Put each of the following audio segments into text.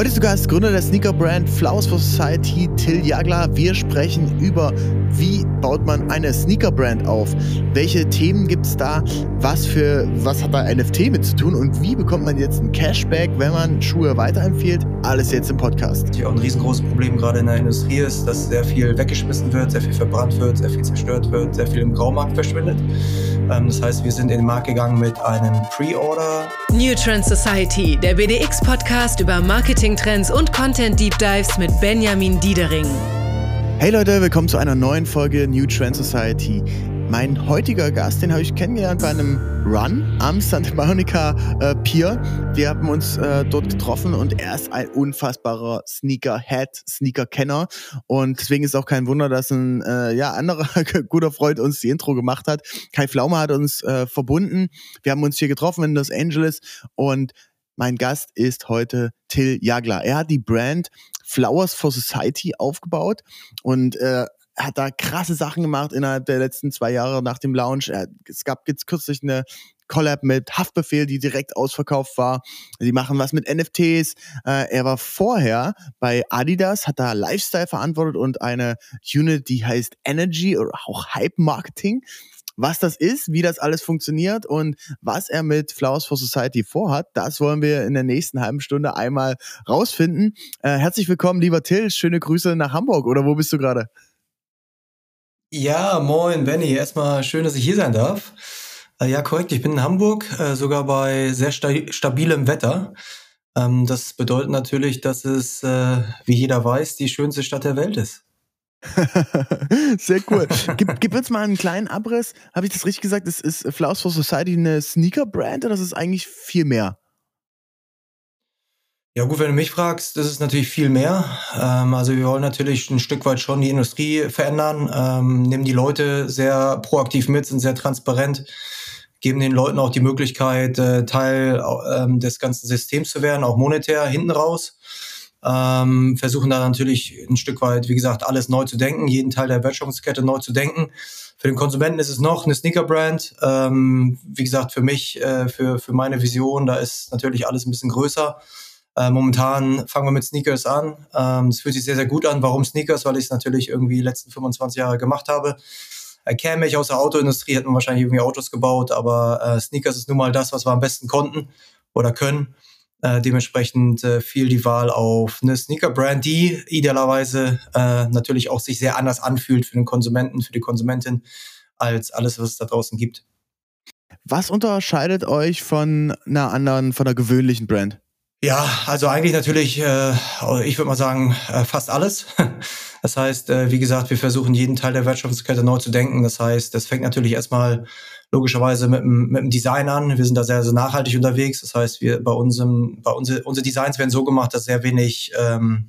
Heute ist sogar als Gründer der Sneaker-Brand Flowers for Society Till Jagler. Wir sprechen über, wie baut man eine Sneaker-Brand auf? Welche Themen gibt es da? Was für, was hat da NFT mit zu tun? Und wie bekommt man jetzt ein Cashback, wenn man Schuhe weiterempfiehlt? Alles jetzt im Podcast. Ja, ein riesengroßes Problem gerade in der Industrie ist, dass sehr viel weggeschmissen wird, sehr viel verbrannt wird, sehr viel zerstört wird, sehr viel im Graumarkt verschwindet. Ähm, das heißt, wir sind in den Markt gegangen mit einem Pre-Order. New Trend Society, der BDX-Podcast über Marketing-Trends und Content-Deep Dives mit Benjamin Diedering. Hey Leute, willkommen zu einer neuen Folge New Trend Society. Mein heutiger Gast, den habe ich kennengelernt bei einem Run am Santa Monica äh, Pier. Wir haben uns äh, dort getroffen und er ist ein unfassbarer Sneaker-Head, Sneaker-Kenner. Und deswegen ist auch kein Wunder, dass ein äh, ja, anderer guter Freund uns die Intro gemacht hat. Kai Flaume hat uns äh, verbunden. Wir haben uns hier getroffen in Los Angeles und mein Gast ist heute Till Jagler. Er hat die Brand Flowers for Society aufgebaut und äh, hat da krasse Sachen gemacht innerhalb der letzten zwei Jahre nach dem Launch. Es gab jetzt kürzlich eine Collab mit Haftbefehl, die direkt ausverkauft war. Sie machen was mit NFTs. Äh, er war vorher bei Adidas, hat da Lifestyle verantwortet und eine Unit, die heißt Energy oder auch Hype Marketing. Was das ist, wie das alles funktioniert und was er mit Flowers for Society vorhat, das wollen wir in der nächsten halben Stunde einmal rausfinden. Äh, herzlich willkommen, lieber Till. Schöne Grüße nach Hamburg. Oder wo bist du gerade? Ja, moin, Benny. Erstmal schön, dass ich hier sein darf. Äh, ja, korrekt. Ich bin in Hamburg, äh, sogar bei sehr sta stabilem Wetter. Ähm, das bedeutet natürlich, dass es, äh, wie jeder weiß, die schönste Stadt der Welt ist. Sehr cool. Gib, gib uns mal einen kleinen Abriss. Habe ich das richtig gesagt? Ist, ist Flowers for Society eine Sneaker-Brand oder ist es eigentlich viel mehr? Ja gut, wenn du mich fragst, das ist natürlich viel mehr. Ähm, also wir wollen natürlich ein Stück weit schon die Industrie verändern, ähm, nehmen die Leute sehr proaktiv mit, sind sehr transparent, geben den Leuten auch die Möglichkeit, äh, Teil ähm, des ganzen Systems zu werden, auch monetär hinten raus. Ähm, versuchen da natürlich ein Stück weit, wie gesagt, alles neu zu denken, jeden Teil der Wertschöpfungskette neu zu denken. Für den Konsumenten ist es noch eine Sneaker-Brand. Ähm, wie gesagt, für mich, äh, für, für meine Vision, da ist natürlich alles ein bisschen größer. Äh, momentan fangen wir mit Sneakers an. Ähm, es fühlt sich sehr, sehr gut an. Warum Sneakers? Weil ich es natürlich irgendwie die letzten 25 Jahre gemacht habe. Äh, käme ich aus der Autoindustrie, hätten wir wahrscheinlich irgendwie Autos gebaut, aber äh, Sneakers ist nun mal das, was wir am besten konnten oder können. Äh, dementsprechend äh, fiel die Wahl auf eine Sneaker-Brand, die idealerweise äh, natürlich auch sich sehr anders anfühlt für den Konsumenten, für die Konsumentin, als alles, was es da draußen gibt. Was unterscheidet euch von einer anderen, von einer gewöhnlichen Brand? Ja, also eigentlich natürlich, äh, ich würde mal sagen, äh, fast alles. Das heißt, äh, wie gesagt, wir versuchen jeden Teil der Wertschöpfungskette neu zu denken. Das heißt, das fängt natürlich erstmal logischerweise mit, mit dem Design an. Wir sind da sehr, sehr nachhaltig unterwegs. Das heißt, wir bei unserem, bei unsere, unsere Designs werden so gemacht, dass sehr wenig ähm,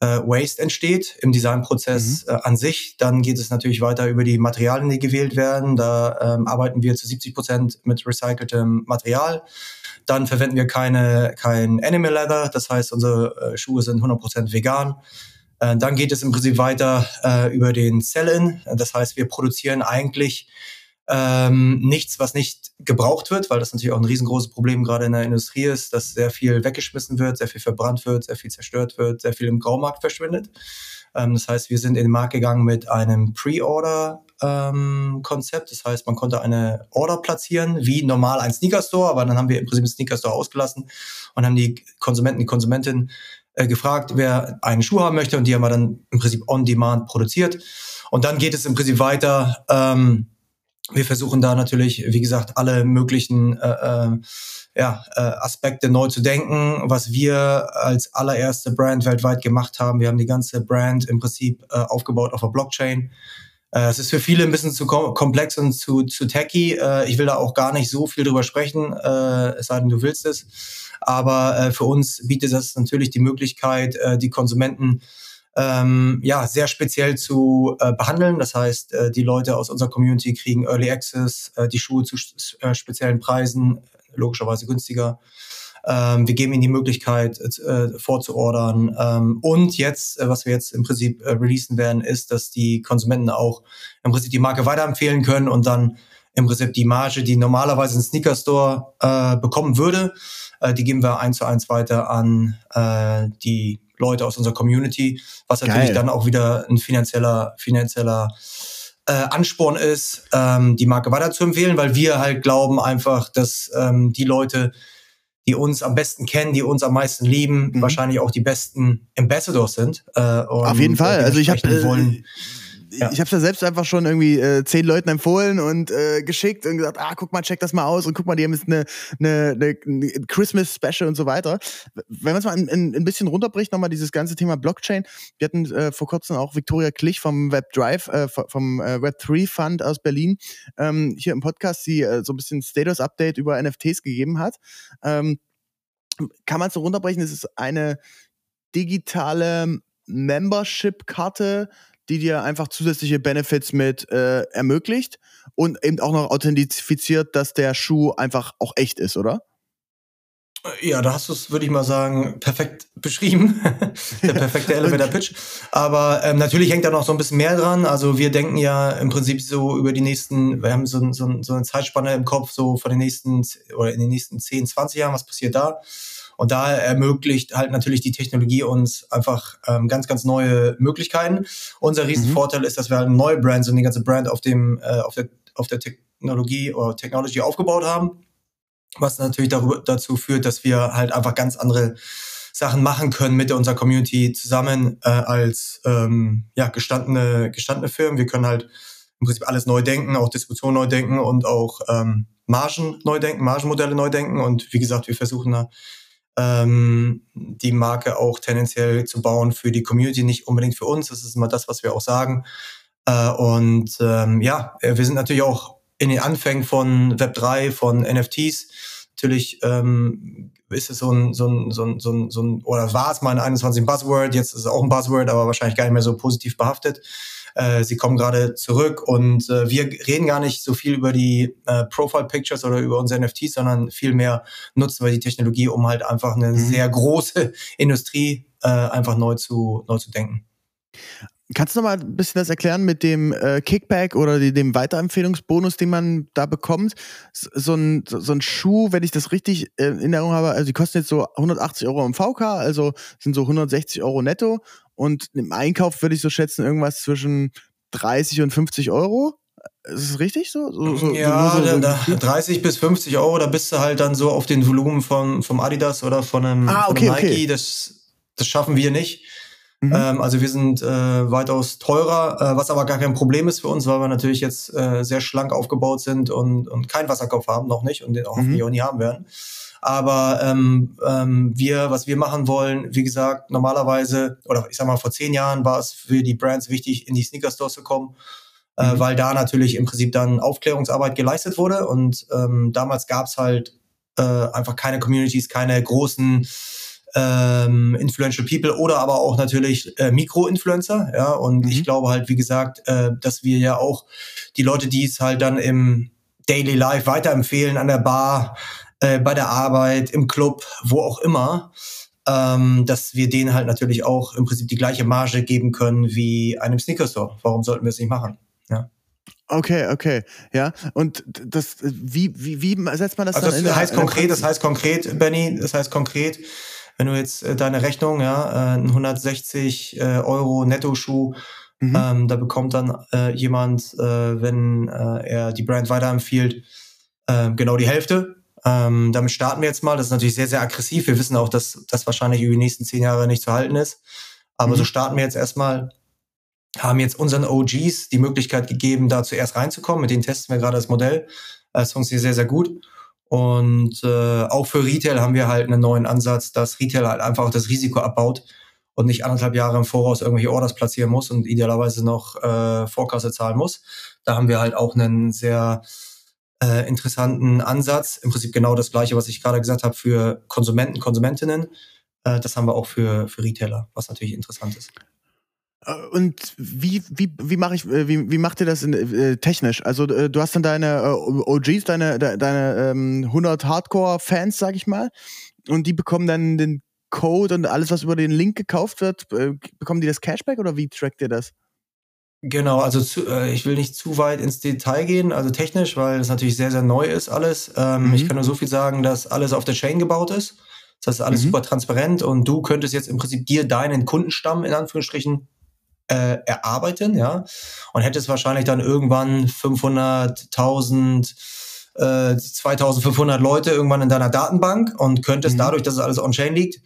äh, Waste entsteht im Designprozess mhm. äh, an sich. Dann geht es natürlich weiter über die Materialien, die gewählt werden. Da ähm, arbeiten wir zu 70 Prozent mit recyceltem Material. Dann verwenden wir keine, kein Animal Leather, das heißt, unsere äh, Schuhe sind 100% vegan. Äh, dann geht es im Prinzip weiter äh, über den Sell-In, das heißt, wir produzieren eigentlich ähm, nichts, was nicht gebraucht wird, weil das natürlich auch ein riesengroßes Problem gerade in der Industrie ist, dass sehr viel weggeschmissen wird, sehr viel verbrannt wird, sehr viel zerstört wird, sehr viel im Graumarkt verschwindet. Ähm, das heißt, wir sind in den Markt gegangen mit einem Pre-Order-Konzept. Ähm, das heißt, man konnte eine Order platzieren, wie normal ein Sneaker-Store, aber dann haben wir im Prinzip einen Sneaker-Store ausgelassen und haben die Konsumenten, die Konsumentin äh, gefragt, wer einen Schuh haben möchte und die haben wir dann im Prinzip on-demand produziert. Und dann geht es im Prinzip weiter. Ähm, wir versuchen da natürlich, wie gesagt, alle möglichen äh, äh, ja, äh, Aspekte neu zu denken. Was wir als allererste Brand weltweit gemacht haben, wir haben die ganze Brand im Prinzip äh, aufgebaut auf der Blockchain. Äh, es ist für viele ein bisschen zu komplex und zu, zu techy. Äh, ich will da auch gar nicht so viel drüber sprechen, äh, es sei denn, du willst es. Aber äh, für uns bietet das natürlich die Möglichkeit, äh, die Konsumenten ähm, ja, sehr speziell zu äh, behandeln. Das heißt, äh, die Leute aus unserer Community kriegen Early Access, äh, die Schuhe zu äh, speziellen Preisen, logischerweise günstiger. Ähm, wir geben ihnen die Möglichkeit äh, vorzuordern. Ähm, und jetzt, äh, was wir jetzt im Prinzip äh, releasen werden, ist, dass die Konsumenten auch im Prinzip die Marke weiterempfehlen können und dann im Prinzip die Marge, die normalerweise ein Sneaker Store äh, bekommen würde, Äh, die geben wir eins zu eins weiter an äh, die Leute aus unserer Community, was natürlich Geil. dann auch wieder ein finanzieller, finanzieller äh, Ansporn ist, ähm, die Marke weiterzuempfehlen, weil wir halt glauben einfach, dass ähm, die Leute, die uns am besten kennen, die uns am meisten lieben, mhm. wahrscheinlich auch die besten Ambassadors sind. Äh, Auf jeden Fall. Also ich habe äh, ja. ich habe es ja selbst einfach schon irgendwie äh, zehn Leuten empfohlen und äh, geschickt und gesagt, ah, guck mal, check das mal aus und guck mal, die haben jetzt eine, eine, eine Christmas Special und so weiter. Wenn man es mal ein, ein, ein bisschen runterbricht, nochmal dieses ganze Thema Blockchain. Wir hatten äh, vor kurzem auch Victoria Klich vom WebDrive, äh, vom äh, Web3 Fund aus Berlin ähm, hier im Podcast, die äh, so ein bisschen Status Update über NFTs gegeben hat. Ähm, kann man so runterbrechen? Es ist eine digitale Membership-Karte, die dir einfach zusätzliche Benefits mit äh, ermöglicht und eben auch noch authentifiziert, dass der Schuh einfach auch echt ist, oder? Ja, da hast du es, würde ich mal sagen, perfekt beschrieben. der perfekte Elevator Pitch. Aber ähm, natürlich hängt da noch so ein bisschen mehr dran. Also wir denken ja im Prinzip so über die nächsten, wir haben so, so, so eine Zeitspanne im Kopf, so von den nächsten oder in den nächsten 10, 20 Jahren, was passiert da? Und da ermöglicht halt natürlich die Technologie uns einfach ähm, ganz, ganz neue Möglichkeiten. Unser Riesenvorteil mhm. ist, dass wir halt neue Brands und die ganze Brand auf dem, äh, auf der, auf der Technologie oder Technology aufgebaut haben. Was natürlich darüber, dazu führt, dass wir halt einfach ganz andere Sachen machen können mit unserer Community zusammen äh, als ähm, ja, gestandene, gestandene Firmen. Wir können halt im Prinzip alles neu denken, auch Distribution neu denken und auch ähm, Margen neu denken, Margenmodelle neu denken. Und wie gesagt, wir versuchen da ähm, die Marke auch tendenziell zu bauen für die Community, nicht unbedingt für uns. Das ist immer das, was wir auch sagen. Äh, und ähm, ja, wir sind natürlich auch in den Anfängen von Web3, von NFTs. Natürlich ähm, ist es so ein, so ein, so ein, so ein, so ein oder war es mal ein 21 Buzzword, jetzt ist es auch ein Buzzword, aber wahrscheinlich gar nicht mehr so positiv behaftet. Äh, sie kommen gerade zurück und äh, wir reden gar nicht so viel über die äh, Profile Pictures oder über unsere NFTs, sondern vielmehr nutzen wir die Technologie, um halt einfach eine mhm. sehr große Industrie äh, einfach neu zu, neu zu denken. Kannst du noch mal ein bisschen das erklären mit dem äh, Kickback oder die, dem Weiterempfehlungsbonus, den man da bekommt? So ein, so ein Schuh, wenn ich das richtig äh, in Erinnerung habe, also die kosten jetzt so 180 Euro im VK, also sind so 160 Euro netto und im Einkauf würde ich so schätzen, irgendwas zwischen 30 und 50 Euro. Ist es richtig so? so, so ja, so, so, da, 30 bis 50 Euro, da bist du halt dann so auf den Volumen von, vom Adidas oder von einem, ah, okay, von einem Nike. Okay. Das, das schaffen wir nicht. Mhm. Ähm, also wir sind äh, weitaus teurer, äh, was aber gar kein Problem ist für uns, weil wir natürlich jetzt äh, sehr schlank aufgebaut sind und, und keinen Wasserkopf haben, noch nicht und den auch, mhm. auch nie haben werden. Aber ähm, ähm, wir, was wir machen wollen, wie gesagt, normalerweise, oder ich sag mal, vor zehn Jahren war es für die Brands wichtig, in die Sneaker-Stores zu kommen. Äh, mhm. weil da natürlich im Prinzip dann Aufklärungsarbeit geleistet wurde. Und ähm, damals gab's halt äh, einfach keine Communities, keine großen ähm, influential people oder aber auch natürlich äh, Mikro-Influencer. Ja, und mhm. ich glaube halt, wie gesagt, äh, dass wir ja auch die Leute, die es halt dann im Daily Life weiterempfehlen, an der Bar, äh, bei der Arbeit, im Club, wo auch immer, ähm, dass wir denen halt natürlich auch im Prinzip die gleiche Marge geben können wie einem Sneaker Store. Warum sollten wir es nicht machen? Ja. Okay, okay, ja. Und das, wie, wie, wie setzt man das also dann das heißt konkret, das heißt konkret, Benny, das heißt konkret, wenn du jetzt äh, deine Rechnung, ja, äh, 160 äh, Euro Netto-Schuh, mhm. ähm, da bekommt dann äh, jemand, äh, wenn äh, er die Brand weiterempfiehlt, äh, genau die Hälfte. Ähm, damit starten wir jetzt mal. Das ist natürlich sehr, sehr aggressiv. Wir wissen auch, dass das wahrscheinlich über die nächsten zehn Jahre nicht zu halten ist. Aber mhm. so starten wir jetzt erstmal. Haben jetzt unseren OGs die Möglichkeit gegeben, da zuerst reinzukommen. Mit denen testen wir gerade das Modell. Das funktioniert sehr, sehr gut. Und äh, auch für Retail haben wir halt einen neuen Ansatz, dass Retail halt einfach das Risiko abbaut und nicht anderthalb Jahre im Voraus irgendwelche Orders platzieren muss und idealerweise noch äh, Vorkasse zahlen muss. Da haben wir halt auch einen sehr äh, interessanten Ansatz. Im Prinzip genau das gleiche, was ich gerade gesagt habe für Konsumenten, Konsumentinnen. Äh, das haben wir auch für, für Retailer, was natürlich interessant ist. Äh, und wie, wie, wie mache ich, äh, wie, wie macht ihr das in, äh, technisch? Also äh, du hast dann deine äh, OGs, deine, de, deine ähm, 100 Hardcore-Fans, sag ich mal, und die bekommen dann den Code und alles, was über den Link gekauft wird, äh, bekommen die das Cashback oder wie trackt ihr das? Genau, also zu, äh, ich will nicht zu weit ins Detail gehen, also technisch, weil es natürlich sehr, sehr neu ist alles. Ähm, mhm. Ich kann nur so viel sagen, dass alles auf der Chain gebaut ist. Das heißt, alles mhm. super transparent und du könntest jetzt im Prinzip dir deinen Kundenstamm in Anführungsstrichen äh, erarbeiten, ja, und hättest wahrscheinlich dann irgendwann 500, 1000, äh, 2500 Leute irgendwann in deiner Datenbank und könntest mhm. dadurch, dass es alles on-chain liegt,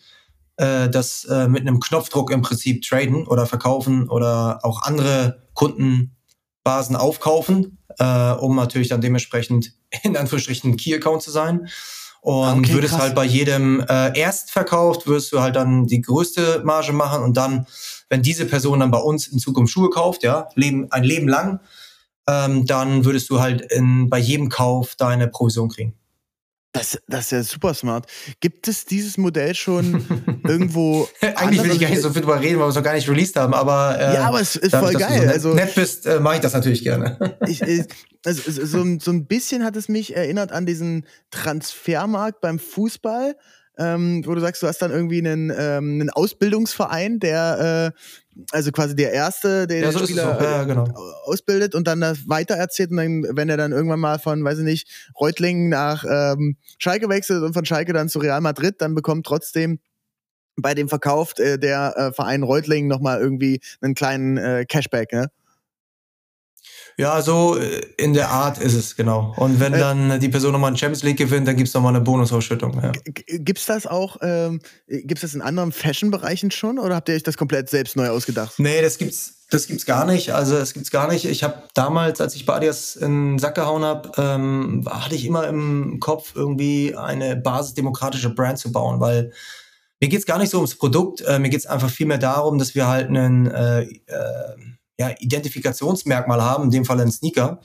äh, das äh, mit einem Knopfdruck im Prinzip traden oder verkaufen oder auch andere Kundenbasen aufkaufen, äh, um natürlich dann dementsprechend in Anführungsstrichen Key-Account zu sein. Und okay, würdest krass. halt bei jedem äh, Erstverkauf, wirst du halt dann die größte Marge machen und dann, wenn diese Person dann bei uns in Zukunft Schuhe kauft, ja, leben, ein Leben lang, ähm, dann würdest du halt in, bei jedem Kauf deine Provision kriegen. Das, das ist ja super smart. Gibt es dieses Modell schon irgendwo? Eigentlich will ich gar nicht so viel drüber reden, weil wir es noch gar nicht released haben, aber. Äh, ja, aber es ist voll geil. So also, nett bist, äh, mache ich das natürlich gerne. ich, ich, also, so, so ein bisschen hat es mich erinnert an diesen Transfermarkt beim Fußball. Ähm, wo du sagst, du hast dann irgendwie einen, ähm, einen Ausbildungsverein, der äh, also quasi der Erste, der ja, den so Spieler ja, genau. ausbildet und dann das weitererzählt und dann, wenn er dann irgendwann mal von, weiß ich nicht, Reutlingen nach ähm, Schalke wechselt und von Schalke dann zu Real Madrid, dann bekommt trotzdem bei dem Verkauf äh, der äh, Verein Reutlingen nochmal irgendwie einen kleinen äh, Cashback, ne? Ja, so äh, in der Art ist es, genau. Und wenn äh, dann die Person nochmal ein Champions League gewinnt, dann gibt's nochmal eine Bonusausschüttung. Ja. Gibt's das auch, ähm, gibt's das in anderen Fashion-Bereichen schon oder habt ihr euch das komplett selbst neu ausgedacht? Nee, das gibt's das gibt's gar nicht. Also es gibt's gar nicht. Ich habe damals, als ich bei Adidas in den Sack gehauen habe, ähm, hatte ich immer im Kopf, irgendwie eine basisdemokratische Brand zu bauen, weil mir geht's gar nicht so ums Produkt. Äh, mir geht's einfach viel mehr darum, dass wir halt einen äh, äh, ja, Identifikationsmerkmal haben, in dem Fall ein Sneaker,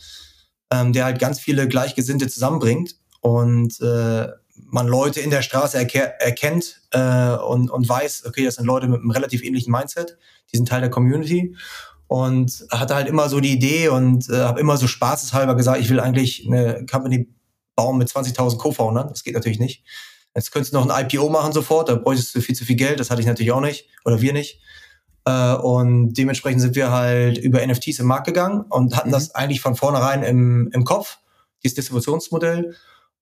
ähm, der halt ganz viele Gleichgesinnte zusammenbringt und äh, man Leute in der Straße erke erkennt äh, und, und weiß, okay, das sind Leute mit einem relativ ähnlichen Mindset, die sind Teil der Community und hatte halt immer so die Idee und äh, habe immer so spaßeshalber gesagt, ich will eigentlich eine Company bauen mit 20.000 Co-Foundern. Das geht natürlich nicht. Jetzt könntest du noch ein IPO machen sofort, da bräuchtest du viel zu viel Geld, das hatte ich natürlich auch nicht oder wir nicht. Äh, und dementsprechend sind wir halt über NFTs im Markt gegangen und hatten mhm. das eigentlich von vornherein im, im Kopf, dieses Distributionsmodell,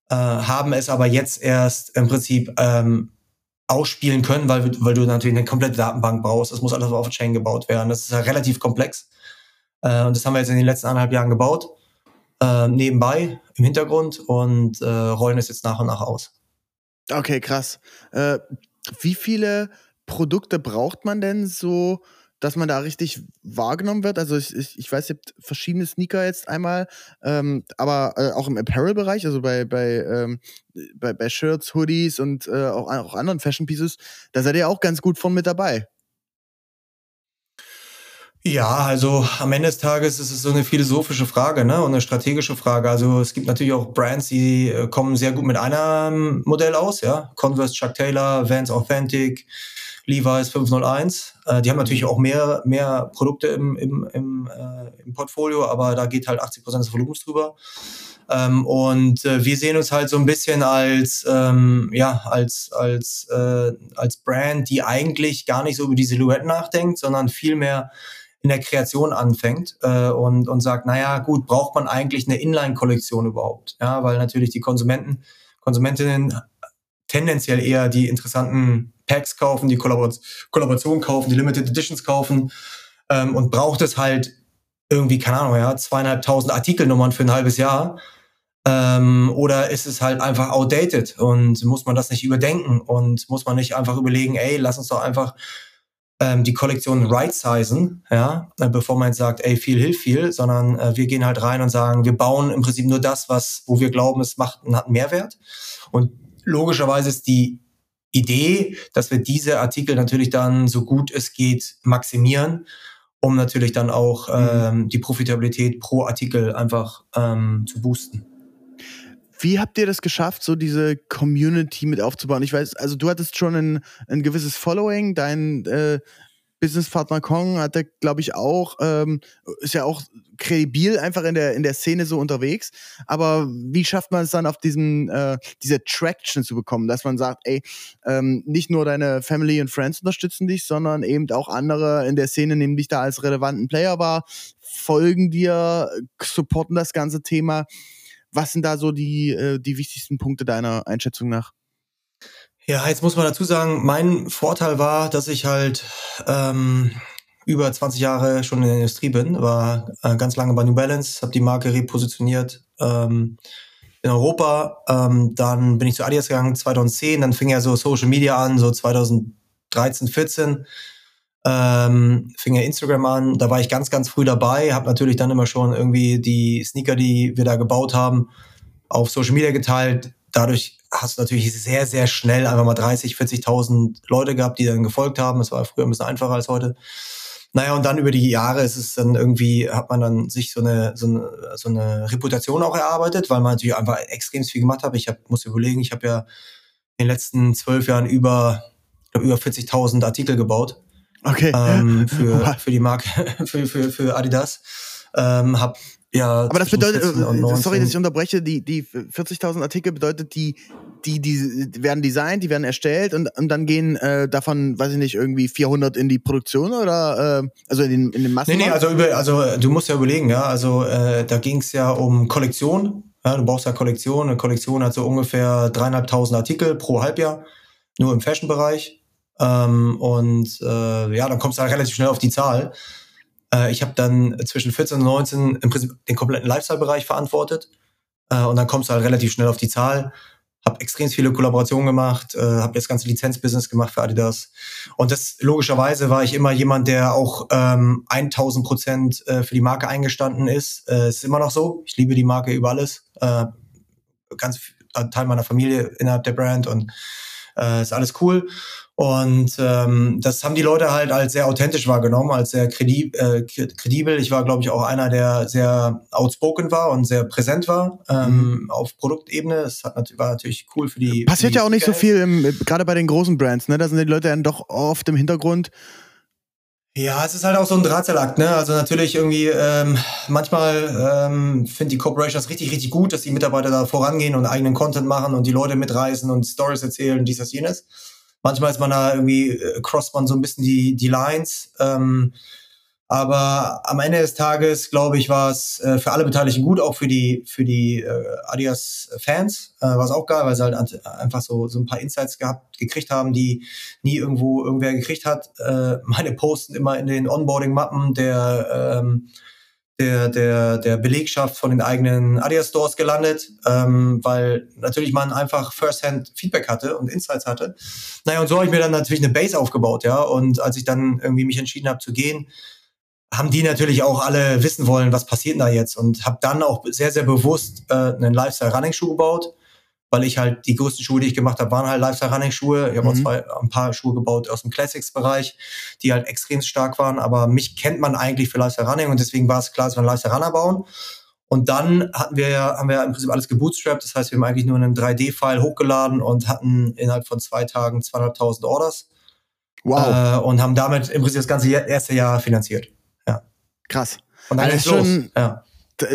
äh, haben es aber jetzt erst im Prinzip ähm, ausspielen können, weil, weil du natürlich eine komplette Datenbank brauchst. Das muss alles auf Chain gebaut werden. Das ist ja relativ komplex. Äh, und das haben wir jetzt in den letzten anderthalb Jahren gebaut, äh, nebenbei im Hintergrund und äh, rollen es jetzt nach und nach aus. Okay, krass. Äh, wie viele Produkte braucht man denn so, dass man da richtig wahrgenommen wird? Also ich, ich, ich weiß, ihr habt verschiedene Sneaker jetzt einmal, ähm, aber äh, auch im Apparel-Bereich, also bei, bei, ähm, bei, bei Shirts, Hoodies und äh, auch, auch anderen Fashion Pieces, da seid ihr auch ganz gut von mit dabei. Ja, also am Ende des Tages ist es so eine philosophische Frage, ne, und eine strategische Frage. Also es gibt natürlich auch Brands, die äh, kommen sehr gut mit einem Modell aus, ja. Converse, Chuck Taylor, Vans Authentic, Levi's 501. Äh, die haben natürlich auch mehr, mehr Produkte im, im, im, äh, im Portfolio, aber da geht halt 80 Prozent des Volumens drüber. Ähm, und äh, wir sehen uns halt so ein bisschen als, ähm, ja, als, als, äh, als Brand, die eigentlich gar nicht so über die Silhouette nachdenkt, sondern vielmehr in der Kreation anfängt äh, und, und sagt, naja, gut, braucht man eigentlich eine Inline-Kollektion überhaupt? Ja, weil natürlich die Konsumenten, Konsumentinnen tendenziell eher die interessanten Packs kaufen, die Kollaboration, Kollaboration kaufen, die Limited Editions kaufen ähm, und braucht es halt irgendwie, keine Ahnung, ja, zweieinhalbtausend Artikelnummern für ein halbes Jahr. Ähm, oder ist es halt einfach outdated und muss man das nicht überdenken und muss man nicht einfach überlegen, ey, lass uns doch einfach ähm, die Kollektion right-sizen, ja, äh, bevor man sagt, ey, viel hilft viel, sondern äh, wir gehen halt rein und sagen, wir bauen im Prinzip nur das, was, wo wir glauben, es macht, hat einen Mehrwert. Und logischerweise ist die Idee, dass wir diese Artikel natürlich dann so gut es geht maximieren, um natürlich dann auch mhm. ähm, die Profitabilität pro Artikel einfach ähm, zu boosten. Wie habt ihr das geschafft, so diese Community mit aufzubauen? Ich weiß, also du hattest schon ein, ein gewisses Following, dein, äh, Businesspartner Kong hat er, glaube ich, auch, ähm, ist ja auch kredibil einfach in der, in der Szene so unterwegs. Aber wie schafft man es dann auf diesen, äh, diese Traction zu bekommen, dass man sagt, ey, ähm, nicht nur deine Family und Friends unterstützen dich, sondern eben auch andere in der Szene nehmen dich da als relevanten Player wahr, folgen dir, supporten das ganze Thema. Was sind da so die, äh, die wichtigsten Punkte deiner Einschätzung nach? Ja, jetzt muss man dazu sagen, mein Vorteil war, dass ich halt ähm, über 20 Jahre schon in der Industrie bin, war äh, ganz lange bei New Balance, habe die Marke repositioniert ähm, in Europa. Ähm, dann bin ich zu Adidas gegangen 2010, dann fing ja so Social Media an, so 2013, 14 ähm, fing ja Instagram an. Da war ich ganz, ganz früh dabei, habe natürlich dann immer schon irgendwie die Sneaker, die wir da gebaut haben, auf Social Media geteilt. Dadurch hast du natürlich sehr, sehr schnell einfach mal 30, 40.000 Leute gehabt, die dann gefolgt haben. Das war früher ein bisschen einfacher als heute. Naja, und dann über die Jahre ist es dann irgendwie, hat man dann sich so eine, so eine, so eine Reputation auch erarbeitet, weil man natürlich einfach extrem viel gemacht hat. Ich hab, muss überlegen, ich habe ja in den letzten zwölf Jahren über, über 40.000 Artikel gebaut. Okay. Ähm, für, für die Marke, für, für, für Adidas. Ähm, hab ja, aber das bedeutet, äh, sorry, dass ich unterbreche, die, die 40.000 Artikel bedeutet, die, die, die werden designt, die werden erstellt und, und dann gehen äh, davon, weiß ich nicht, irgendwie 400 in die Produktion oder äh, also in den, in den Massen? Nee, nee, also, über, also du musst ja überlegen, ja, also äh, da ging es ja um Kollektion, ja, du brauchst ja Kollektion, eine Kollektion hat so ungefähr dreieinhalbtausend Artikel pro Halbjahr, nur im Fashion-Bereich ähm, und äh, ja, dann kommst du halt relativ schnell auf die Zahl. Äh, ich habe dann zwischen 14 und 19 im Prinzip den kompletten Lifestyle-Bereich verantwortet. Äh, und dann kommst du halt relativ schnell auf die Zahl. Habe extrem viele Kollaborationen gemacht, äh, habe das ganze Lizenzbusiness gemacht für Adidas. Und das logischerweise war ich immer jemand, der auch ähm, 1000 Prozent äh, für die Marke eingestanden ist. Äh, ist immer noch so. Ich liebe die Marke über alles. Äh, ganz Teil meiner Familie innerhalb der Brand und äh, ist alles cool. Und ähm, das haben die Leute halt als sehr authentisch wahrgenommen, als sehr kredib äh, kredibel. Ich war, glaube ich, auch einer, der sehr outspoken war und sehr präsent war ähm, mhm. auf Produktebene. Das hat, war natürlich cool für die. Passiert für die ja auch nicht so viel, im, gerade bei den großen Brands. Ne? Da sind die Leute dann doch oft im Hintergrund. Ja, es ist halt auch so ein Drahtseilakt, ne? Also natürlich irgendwie, ähm, manchmal ähm, finde die Corporations richtig, richtig gut, dass die Mitarbeiter da vorangehen und eigenen Content machen und die Leute mitreißen und Stories erzählen, dies, das, jenes. Manchmal ist man da irgendwie, äh, cross man so ein bisschen die, die Lines. Ähm, aber am Ende des Tages, glaube ich, war es äh, für alle Beteiligten gut, auch für die, für die äh, Adidas-Fans. Äh, war es auch geil, weil sie halt einfach so, so ein paar Insights gehabt, gekriegt haben, die nie irgendwo irgendwer gekriegt hat. Äh, meine posten immer in den Onboarding-Mappen der ähm, der, der, der Belegschaft von den eigenen Adidas Stores gelandet, ähm, weil natürlich man einfach First-Hand Feedback hatte und Insights hatte. Naja, und so habe ich mir dann natürlich eine Base aufgebaut, ja. Und als ich dann irgendwie mich entschieden habe zu gehen, haben die natürlich auch alle wissen wollen, was passiert da jetzt und habe dann auch sehr, sehr bewusst äh, einen Lifestyle-Running-Schuh gebaut weil ich halt die größten Schuhe, die ich gemacht habe, waren halt Lifestyle Running Schuhe. Ich habe mhm. auch zwei, ein paar Schuhe gebaut aus dem Classics Bereich, die halt extrem stark waren. Aber mich kennt man eigentlich für Lifestyle Running und deswegen war es klar, dass wir einen Lifestyle Runner bauen. Und dann hatten wir ja, haben wir ja im Prinzip alles gebootstrapped. Das heißt, wir haben eigentlich nur einen 3D-File hochgeladen und hatten innerhalb von zwei Tagen 200.000 Orders. Wow. Äh, und haben damit im Prinzip das ganze erste Jahr finanziert. Ja. Krass. Und dann ist schon, Ja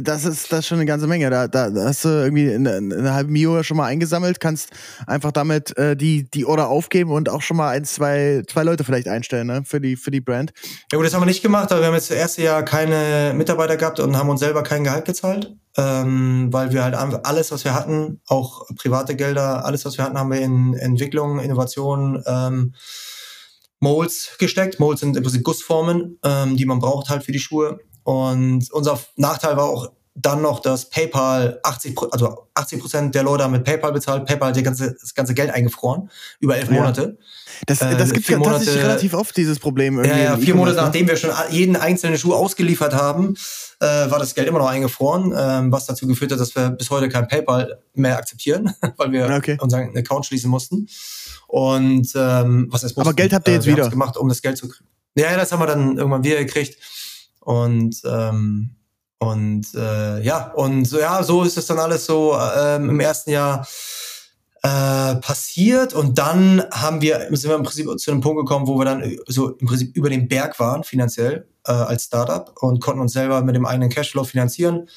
das ist das ist schon eine ganze Menge. Da, da, hast du irgendwie eine, eine halbe Mio schon mal eingesammelt, kannst einfach damit äh, die, die Order aufgeben und auch schon mal ein, zwei, zwei Leute vielleicht einstellen ne? für, die, für die Brand. Ja gut, das haben wir nicht gemacht, aber wir haben jetzt das erste Jahr keine Mitarbeiter gehabt und haben uns selber kein Gehalt gezahlt, ähm, weil wir halt alles, was wir hatten, auch private Gelder, alles, was wir hatten, haben wir in Entwicklung, Innovation, ähm, Molds gesteckt. Molds sind im Prinzip Gussformen, ähm, die man braucht halt für die Schuhe. Und unser Nachteil war auch dann noch, dass PayPal 80, also 80 Prozent der Leute haben mit PayPal bezahlt. PayPal hat ganze, das ganze Geld eingefroren über elf Monate. Das, das äh, gibt es tatsächlich relativ oft, dieses Problem. Irgendwie ja, ja vier Monate, ne? nachdem wir schon jeden einzelnen Schuh ausgeliefert haben, äh, war das Geld immer noch eingefroren, äh, was dazu geführt hat, dass wir bis heute kein PayPal mehr akzeptieren, weil wir okay. unseren Account schließen mussten. Und ähm, was ist Aber Geld habt ihr jetzt äh, wieder gemacht, um das Geld zu kriegen. Ja, das haben wir dann irgendwann wieder gekriegt. Und ähm, und äh, ja, und so, ja, so ist es dann alles so ähm, im ersten Jahr äh, passiert und dann haben wir, sind wir im Prinzip zu einem Punkt gekommen, wo wir dann so im Prinzip über den Berg waren, finanziell, äh, als Startup und konnten uns selber mit dem eigenen Cashflow finanzieren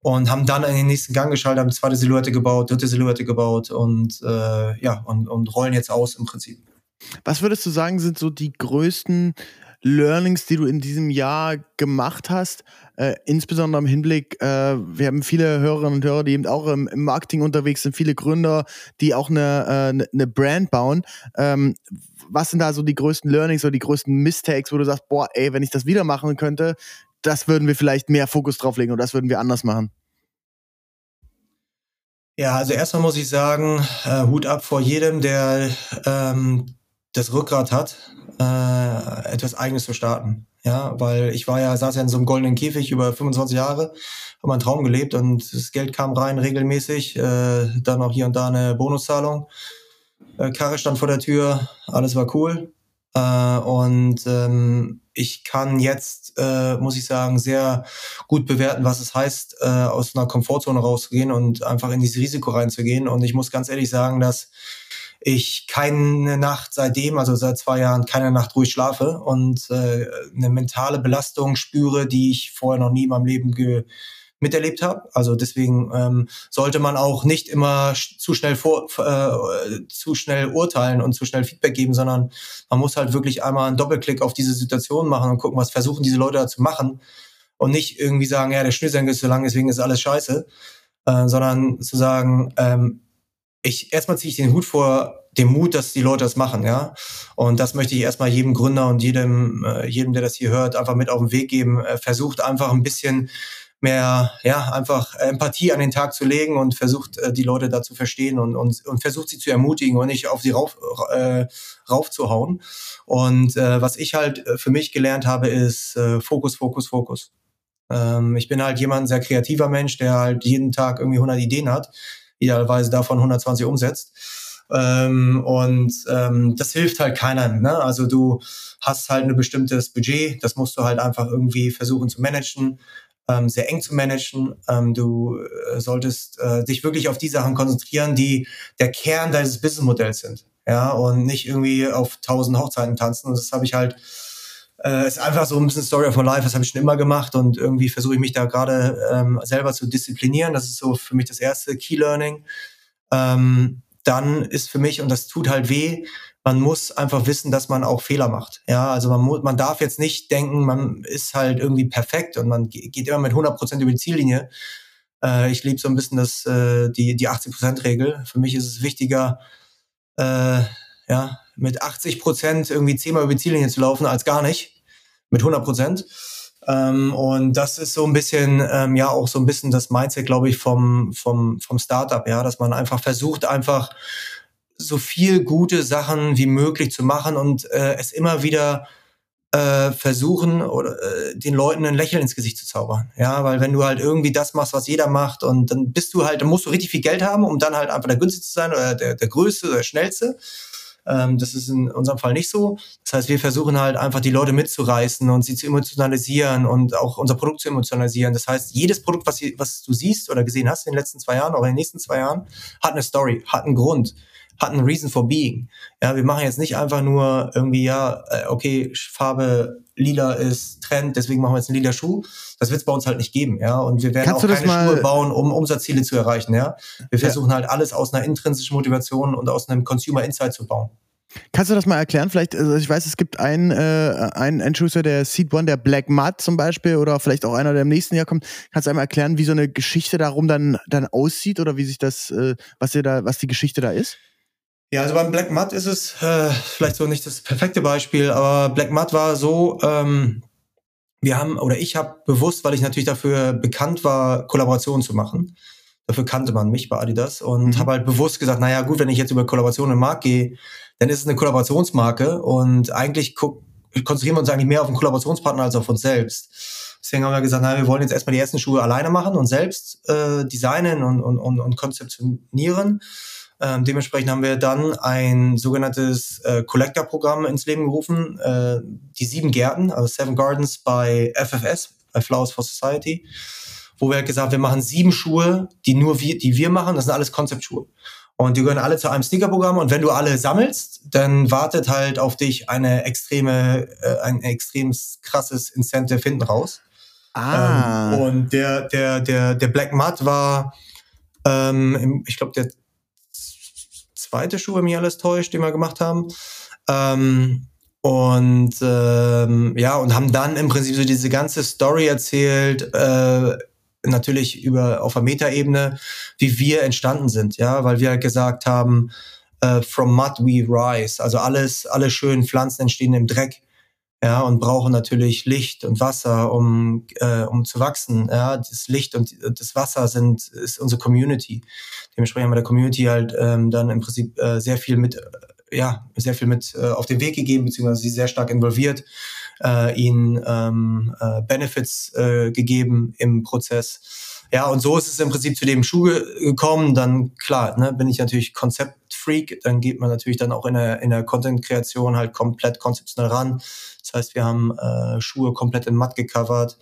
und haben dann in den nächsten Gang geschaltet, haben zweite Silhouette gebaut, dritte Silhouette gebaut und äh, ja, und, und rollen jetzt aus im Prinzip. Was würdest du sagen, sind so die größten Learnings, die du in diesem Jahr gemacht hast, äh, insbesondere im Hinblick, äh, wir haben viele Hörerinnen und Hörer, die eben auch im, im Marketing unterwegs sind, viele Gründer, die auch eine, äh, eine Brand bauen. Ähm, was sind da so die größten Learnings oder die größten Mistakes, wo du sagst, boah, ey, wenn ich das wieder machen könnte, das würden wir vielleicht mehr Fokus drauf legen oder das würden wir anders machen? Ja, also erstmal muss ich sagen, äh, Hut ab vor jedem, der ähm, das Rückgrat hat, äh, etwas Eigenes zu starten. Ja, weil ich war ja, saß ja in so einem goldenen Käfig über 25 Jahre, habe meinen Traum gelebt und das Geld kam rein regelmäßig, äh, dann auch hier und da eine Bonuszahlung. Äh, Karre stand vor der Tür, alles war cool. Äh, und ähm, ich kann jetzt, äh, muss ich sagen, sehr gut bewerten, was es heißt, äh, aus einer Komfortzone rauszugehen und einfach in dieses Risiko reinzugehen. Und ich muss ganz ehrlich sagen, dass ich keine Nacht seitdem, also seit zwei Jahren, keine Nacht ruhig schlafe und äh, eine mentale Belastung spüre, die ich vorher noch nie in meinem Leben ge miterlebt habe. Also deswegen ähm, sollte man auch nicht immer zu schnell vor, äh, zu schnell urteilen und zu schnell Feedback geben, sondern man muss halt wirklich einmal einen Doppelklick auf diese Situation machen und gucken, was versuchen diese Leute da zu machen und nicht irgendwie sagen, ja, der Schnürsenkel ist zu lang, deswegen ist alles scheiße, äh, sondern zu sagen, ähm, ich erstmal ziehe ich den Hut vor dem Mut, dass die Leute das machen, ja. Und das möchte ich erstmal jedem Gründer und jedem, äh, jedem, der das hier hört, einfach mit auf den Weg geben. Äh, versucht einfach ein bisschen mehr, ja, einfach Empathie an den Tag zu legen und versucht, äh, die Leute da zu verstehen und, und, und versucht sie zu ermutigen und nicht auf sie rauf, äh, raufzuhauen. Und äh, was ich halt für mich gelernt habe, ist äh, Fokus, Fokus, Fokus. Ähm, ich bin halt jemand, ein sehr kreativer Mensch, der halt jeden Tag irgendwie 100 Ideen hat, idealerweise davon 120 umsetzt. Ähm, und ähm, das hilft halt keinem. Ne? Also du hast halt ein bestimmtes Budget, das musst du halt einfach irgendwie versuchen zu managen ähm, sehr eng zu managen. Ähm, du äh, solltest äh, dich wirklich auf die Sachen konzentrieren, die der Kern deines Businessmodells sind. Ja, und nicht irgendwie auf tausend Hochzeiten tanzen. Und das habe ich halt, äh, ist einfach so ein bisschen Story of my life, das habe ich schon immer gemacht und irgendwie versuche ich mich da gerade ähm, selber zu disziplinieren. Das ist so für mich das erste Key Learning. Ähm, dann ist für mich, und das tut halt weh, man muss einfach wissen, dass man auch Fehler macht. Ja, also man, man darf jetzt nicht denken, man ist halt irgendwie perfekt und man geht immer mit 100 Prozent über die Ziellinie. Äh, ich liebe so ein bisschen das, äh, die, die 80 Prozent Regel. Für mich ist es wichtiger, äh, ja, mit 80 Prozent irgendwie zehnmal über die Ziellinie zu laufen, als gar nicht. Mit 100 Prozent. Ähm, und das ist so ein bisschen, ähm, ja, auch so ein bisschen das Mindset, glaube ich, vom, vom, vom Startup, ja, dass man einfach versucht, einfach so viel gute Sachen wie möglich zu machen und äh, es immer wieder äh, versuchen oder äh, den Leuten ein Lächeln ins Gesicht zu zaubern. Ja, weil wenn du halt irgendwie das machst, was jeder macht und dann bist du halt, dann musst du richtig viel Geld haben, um dann halt einfach der günstigste zu sein oder der, der größte oder der schnellste. Ähm, das ist in unserem Fall nicht so. Das heißt, wir versuchen halt einfach die Leute mitzureißen und sie zu emotionalisieren und auch unser Produkt zu emotionalisieren. Das heißt, jedes Produkt, was, was du siehst oder gesehen hast in den letzten zwei Jahren oder in den nächsten zwei Jahren, hat eine Story, hat einen Grund hat einen Reason for being. Ja, wir machen jetzt nicht einfach nur irgendwie, ja, äh, okay, Farbe lila ist Trend, deswegen machen wir jetzt einen lila Schuh. Das wird es bei uns halt nicht geben, ja. Und wir werden Kannst auch keine Schuhe bauen, um Umsatzziele zu erreichen, ja. Wir versuchen ja. halt alles aus einer intrinsischen Motivation und aus einem Consumer Insight zu bauen. Kannst du das mal erklären? Vielleicht, also ich weiß, es gibt einen, äh, einen Endshooter, der Seed One, der Black Mud zum Beispiel, oder vielleicht auch einer, der im nächsten Jahr kommt. Kannst du einmal erklären, wie so eine Geschichte darum dann, dann aussieht oder wie sich das, äh, was ihr da, was die Geschichte da ist? Ja, also beim Black Mud ist es äh, vielleicht so nicht das perfekte Beispiel, aber Black Mud war so, ähm, wir haben oder ich habe bewusst, weil ich natürlich dafür bekannt war, Kollaborationen zu machen. Dafür kannte man mich bei Adidas und mhm. habe halt bewusst gesagt, naja gut, wenn ich jetzt über Kollaborationen im Markt gehe, dann ist es eine Kollaborationsmarke und eigentlich konzentrieren wir uns eigentlich mehr auf den Kollaborationspartner als auf uns selbst. Deswegen haben wir gesagt, naja, wir wollen jetzt erstmal die ersten Schuhe alleine machen und selbst äh, designen und, und, und, und konzeptionieren. Ähm, dementsprechend haben wir dann ein sogenanntes äh, Collector-Programm ins Leben gerufen, äh, die sieben Gärten, also Seven Gardens bei FFS, bei Flowers for Society, wo wir halt gesagt wir machen sieben Schuhe, die nur wir, die wir machen, das sind alles Konzeptschuhe. Und die gehören alle zu einem Sneaker-Programm. Und wenn du alle sammelst, dann wartet halt auf dich eine extreme, äh, ein extrem krasses Incentive hinten raus. Ah. Ähm, und der, der, der, der Black Mud war, ähm, ich glaube, der zweite Schuh, wenn mich alles täuscht, den wir gemacht haben. Ähm, und ähm, ja, und haben dann im Prinzip so diese ganze Story erzählt, äh, natürlich über auf der Metaebene, wie wir entstanden sind, ja, weil wir halt gesagt haben, äh, from mud we rise, also alles, alle schönen Pflanzen entstehen im Dreck, ja, und brauchen natürlich Licht und Wasser, um äh, um zu wachsen, ja, das Licht und das Wasser sind ist unsere Community. Dementsprechend haben wir der Community halt ähm, dann im Prinzip äh, sehr viel mit ja, sehr viel mit äh, auf den Weg gegeben, beziehungsweise sie sehr stark involviert, äh, ihnen ähm, äh, Benefits äh, gegeben im Prozess. Ja, und so ist es im Prinzip zu dem Schuh gekommen. Dann, klar, ne, bin ich natürlich Konzeptfreak, dann geht man natürlich dann auch in der, in der Content-Kreation halt komplett konzeptionell ran. Das heißt, wir haben äh, Schuhe komplett in matt gecovert.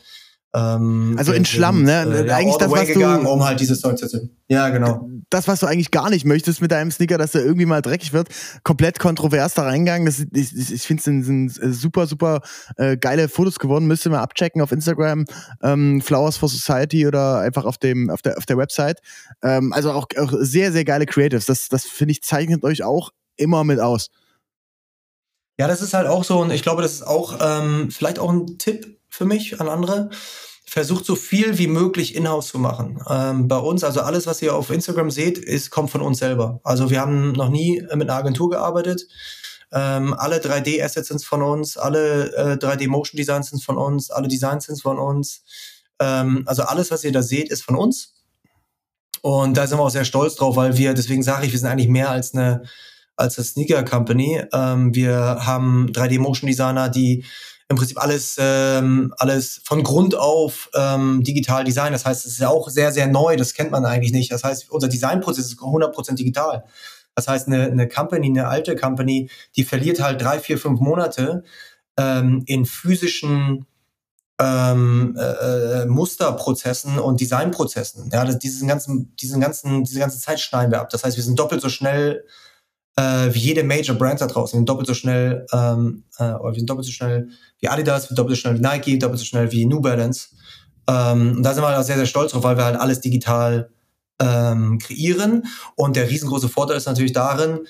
Ähm, also in Schlamm, ne? Äh, ja, eigentlich das, was gegangen, du, um halt dieses Zeug zu erzählen. Ja, genau. Das, was du eigentlich gar nicht möchtest mit deinem Sneaker, dass der irgendwie mal dreckig wird, komplett kontrovers da reingegangen. Das, ich ich, ich finde es sind, sind äh, super, super äh, geile Fotos geworden. Müsst ihr mal abchecken auf Instagram, ähm, Flowers for Society oder einfach auf dem auf der auf der Website. Ähm, also auch, auch sehr, sehr geile Creatives. Das, das finde ich zeichnet euch auch immer mit aus. Ja, das ist halt auch so und ich glaube, das ist auch ähm, vielleicht auch ein Tipp für mich an andere. Versucht so viel wie möglich in-house zu machen. Ähm, bei uns, also alles, was ihr auf Instagram seht, ist, kommt von uns selber. Also wir haben noch nie mit einer Agentur gearbeitet. Ähm, alle 3D-Assets sind von uns, alle äh, 3D-Motion-Designs sind von uns, alle Designs sind von uns. Ähm, also alles, was ihr da seht, ist von uns. Und da sind wir auch sehr stolz drauf, weil wir, deswegen sage ich, wir sind eigentlich mehr als eine als eine Sneaker Company. Ähm, wir haben 3D-Motion-Designer, die im Prinzip alles, ähm, alles von Grund auf ähm, digital designen. Das heißt, es ist auch sehr, sehr neu, das kennt man eigentlich nicht. Das heißt, unser Designprozess ist 100% digital. Das heißt, eine, eine Company, eine alte Company, die verliert halt drei, vier, fünf Monate ähm, in physischen ähm, äh, äh Musterprozessen und Designprozessen. Ja, das, diesen ganzen, diesen ganzen, diese ganze Zeit schneiden wir ab. Das heißt, wir sind doppelt so schnell äh, wie jede Major Brand da draußen. Wir sind doppelt so schnell, ähm, äh, wir sind doppelt so schnell wie Adidas, wir sind doppelt so schnell wie Nike, doppelt so schnell wie New Balance. Ähm, und da sind wir halt sehr, sehr stolz drauf, weil wir halt alles digital ähm, kreieren. Und der riesengroße Vorteil ist natürlich darin,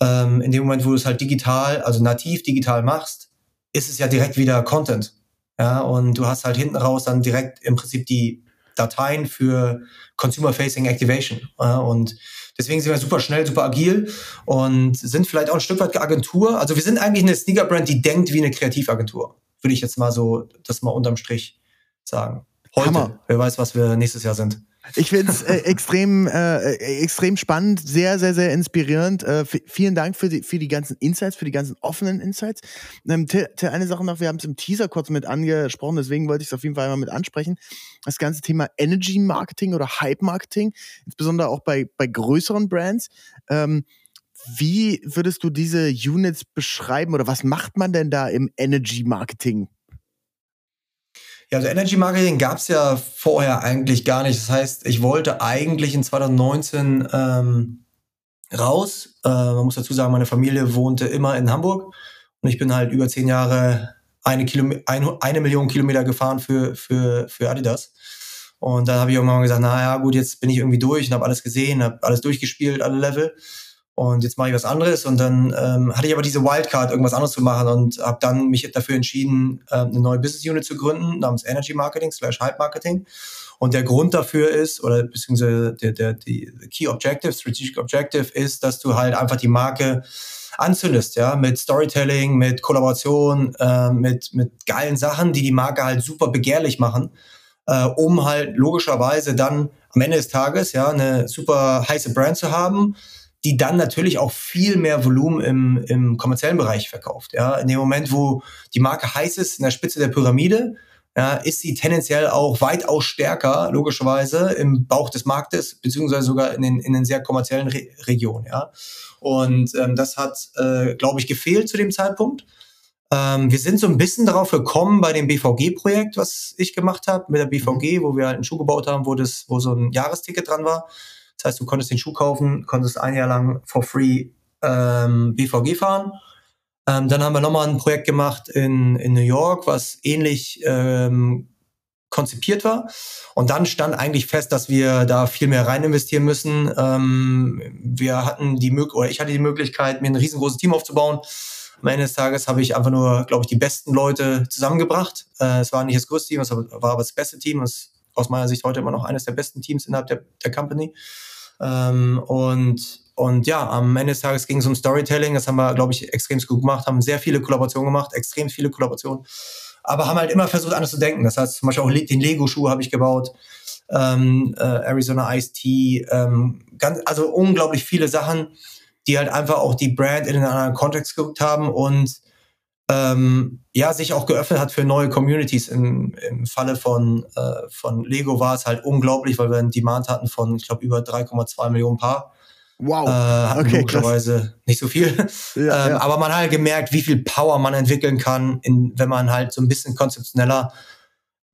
ähm, in dem Moment, wo du es halt digital, also nativ digital machst, ist es ja direkt wieder Content. Ja, und du hast halt hinten raus dann direkt im Prinzip die Dateien für Consumer-Facing Activation. Ja, und Deswegen sind wir super schnell, super agil und sind vielleicht auch ein Stück weit Agentur. Also wir sind eigentlich eine Sneaker-Brand, die denkt wie eine Kreativagentur. Würde ich jetzt mal so, das mal unterm Strich sagen. Heute. Hammer. Wer weiß, was wir nächstes Jahr sind. Ich finde es äh, extrem, äh, extrem spannend, sehr, sehr, sehr inspirierend. Äh, vielen Dank für die, für die ganzen Insights, für die ganzen offenen Insights. Ähm, eine Sache noch, wir haben es im Teaser kurz mit angesprochen, deswegen wollte ich es auf jeden Fall mal mit ansprechen. Das ganze Thema Energy Marketing oder Hype Marketing, insbesondere auch bei, bei größeren Brands. Ähm, wie würdest du diese Units beschreiben oder was macht man denn da im Energy Marketing? Ja, also Energy Marketing gab es ja vorher eigentlich gar nicht. Das heißt, ich wollte eigentlich in 2019 ähm, raus. Äh, man muss dazu sagen, meine Familie wohnte immer in Hamburg und ich bin halt über zehn Jahre eine, Kilome eine, eine Million Kilometer gefahren für, für, für Adidas. Und dann habe ich irgendwann mal gesagt, naja, gut, jetzt bin ich irgendwie durch und habe alles gesehen, habe alles durchgespielt, alle Level und jetzt mache ich was anderes und dann ähm, hatte ich aber diese Wildcard, irgendwas anderes zu machen und habe dann mich dafür entschieden, äh, eine neue Business Unit zu gründen namens Energy Marketing slash Hype Marketing. Und der Grund dafür ist, oder beziehungsweise der, der, die Key Objective, Strategic Objective ist, dass du halt einfach die Marke anzündest, ja, mit Storytelling, mit Kollaboration, äh, mit, mit geilen Sachen, die die Marke halt super begehrlich machen, äh, um halt logischerweise dann am Ende des Tages, ja, eine super heiße Brand zu haben, die dann natürlich auch viel mehr Volumen im, im kommerziellen Bereich verkauft. Ja, in dem Moment, wo die Marke heiß ist, in der Spitze der Pyramide, ja, ist sie tendenziell auch weitaus stärker, logischerweise, im Bauch des Marktes, beziehungsweise sogar in den, in den sehr kommerziellen Re Regionen. Ja. Und ähm, das hat, äh, glaube ich, gefehlt zu dem Zeitpunkt. Ähm, wir sind so ein bisschen darauf gekommen bei dem BVG-Projekt, was ich gemacht habe mit der BVG, wo wir halt einen Schuh gebaut haben, wo, das, wo so ein Jahresticket dran war. Das heißt, du konntest den Schuh kaufen, konntest ein Jahr lang for free ähm, BVG fahren. Ähm, dann haben wir nochmal ein Projekt gemacht in, in New York, was ähnlich ähm, konzipiert war. Und dann stand eigentlich fest, dass wir da viel mehr rein investieren müssen. Ähm, wir hatten die Möglichkeit, oder ich hatte die Möglichkeit, mir ein riesengroßes Team aufzubauen. Am Ende des Tages habe ich einfach nur, glaube ich, die besten Leute zusammengebracht. Äh, es war nicht das größte Team, es war aber das beste Team. Es ist aus meiner Sicht heute immer noch eines der besten Teams innerhalb der, der Company. Ähm, und, und ja, am Ende des Tages ging es um Storytelling. Das haben wir, glaube ich, extrem gut gemacht, haben sehr viele Kollaborationen gemacht, extrem viele Kollaborationen aber haben halt immer versucht, anders zu denken. Das heißt, zum Beispiel auch den Lego-Schuh habe ich gebaut, ähm, äh, Arizona Ice Tea, ähm, ganz, also unglaublich viele Sachen, die halt einfach auch die Brand in einen anderen Kontext geguckt haben und ähm, ja, sich auch geöffnet hat für neue Communities. Im, im Falle von, äh, von Lego war es halt unglaublich, weil wir einen Demand hatten von, ich glaube, über 3,2 Millionen Paar. Wow. Äh, okay, logischerweise krass. nicht so viel. Ja, ähm, ja. Aber man hat halt gemerkt, wie viel Power man entwickeln kann, in, wenn man halt so ein bisschen konzeptioneller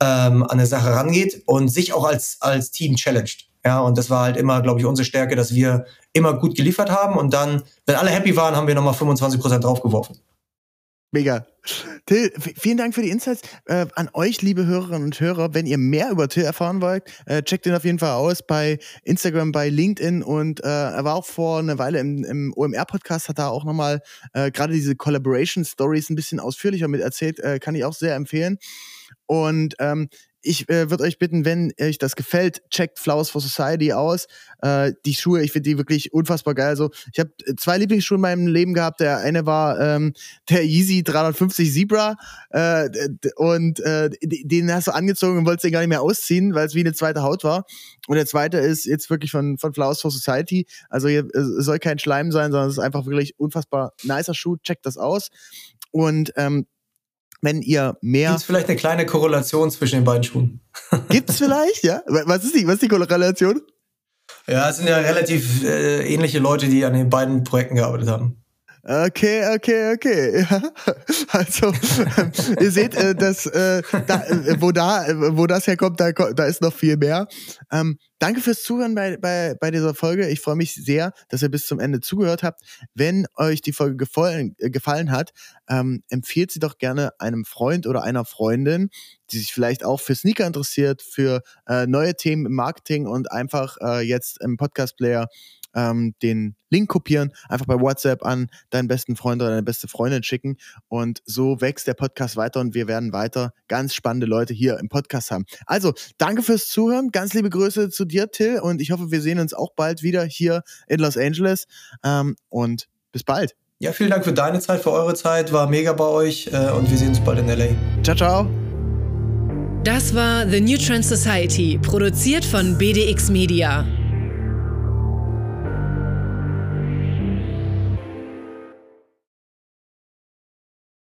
ähm, an eine Sache rangeht und sich auch als, als Team challenged. Ja, und das war halt immer, glaube ich, unsere Stärke, dass wir immer gut geliefert haben und dann, wenn alle happy waren, haben wir nochmal 25 Prozent draufgeworfen. Mega. Till, vielen Dank für die Insights. Äh, an euch, liebe Hörerinnen und Hörer, wenn ihr mehr über Till erfahren wollt, äh, checkt ihn auf jeden Fall aus bei Instagram, bei LinkedIn und äh, er war auch vor einer Weile im, im OMR-Podcast, hat da auch nochmal äh, gerade diese Collaboration-Stories ein bisschen ausführlicher mit erzählt, äh, kann ich auch sehr empfehlen. Und ähm, ich äh, würde euch bitten, wenn euch das gefällt, checkt Flowers for Society aus. Äh, die Schuhe, ich finde die wirklich unfassbar geil. Also ich habe äh, zwei Lieblingsschuhe in meinem Leben gehabt. Der eine war ähm, der Yeezy 350 Zebra äh, und äh, den hast du angezogen und wolltest den gar nicht mehr ausziehen, weil es wie eine zweite Haut war. Und der zweite ist jetzt wirklich von, von Flowers for Society. Also hier es soll kein Schleim sein, sondern es ist einfach wirklich unfassbar nicer Schuh. Checkt das aus. Und ähm, wenn ihr mehr. Gibt es vielleicht eine kleine Korrelation zwischen den beiden Schuhen? Gibt es vielleicht, ja? Was ist die, was ist die Korrelation? Ja, es sind ja relativ äh, ähnliche Leute, die an den beiden Projekten gearbeitet haben. Okay, okay, okay. Ja. Also ihr seht, äh, dass äh, da, äh, wo da, wo das herkommt, da, da ist noch viel mehr. Ähm, danke fürs Zuhören bei, bei, bei dieser Folge. Ich freue mich sehr, dass ihr bis zum Ende zugehört habt. Wenn euch die Folge gefallen, äh, gefallen hat, ähm, empfehlt sie doch gerne einem Freund oder einer Freundin, die sich vielleicht auch für Sneaker interessiert, für äh, neue Themen im Marketing und einfach äh, jetzt im Podcast-Player ähm, den Link kopieren, einfach bei WhatsApp an deinen besten Freund oder deine beste Freundin schicken und so wächst der Podcast weiter und wir werden weiter ganz spannende Leute hier im Podcast haben. Also, danke fürs Zuhören, ganz liebe Grüße zu dir, Till, und ich hoffe, wir sehen uns auch bald wieder hier in Los Angeles ähm, und bis bald. Ja, vielen Dank für deine Zeit, für eure Zeit, war mega bei euch äh, und wir sehen uns bald in LA. Ciao, ciao. Das war The New Trend Society, produziert von BDX Media.